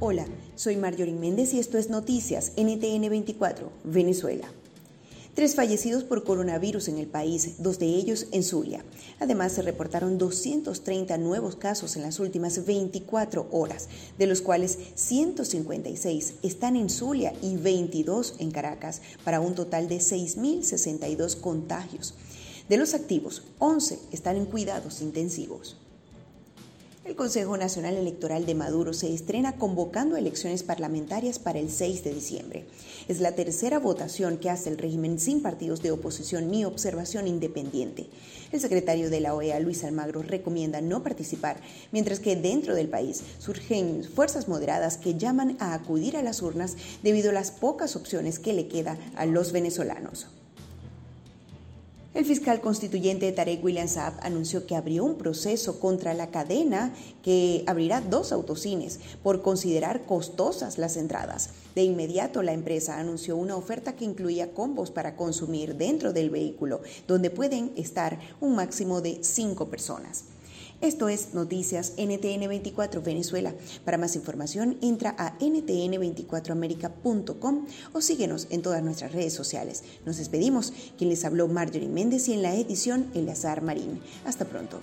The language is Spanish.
Hola, soy Marjorie Méndez y esto es Noticias NTN 24, Venezuela. Tres fallecidos por coronavirus en el país, dos de ellos en Zulia. Además, se reportaron 230 nuevos casos en las últimas 24 horas, de los cuales 156 están en Zulia y 22 en Caracas, para un total de 6.062 contagios. De los activos, 11 están en cuidados intensivos. El Consejo Nacional Electoral de Maduro se estrena convocando elecciones parlamentarias para el 6 de diciembre. Es la tercera votación que hace el régimen sin partidos de oposición ni observación independiente. El secretario de la OEA, Luis Almagro, recomienda no participar, mientras que dentro del país surgen fuerzas moderadas que llaman a acudir a las urnas debido a las pocas opciones que le queda a los venezolanos. El fiscal constituyente Tarek William Saab anunció que abrió un proceso contra la cadena que abrirá dos autocines por considerar costosas las entradas. De inmediato, la empresa anunció una oferta que incluía combos para consumir dentro del vehículo, donde pueden estar un máximo de cinco personas. Esto es Noticias NTN 24 Venezuela. Para más información, entra a ntn24america.com o síguenos en todas nuestras redes sociales. Nos despedimos. Quien les habló Marjorie Méndez y en la edición Eleazar Marín. Hasta pronto.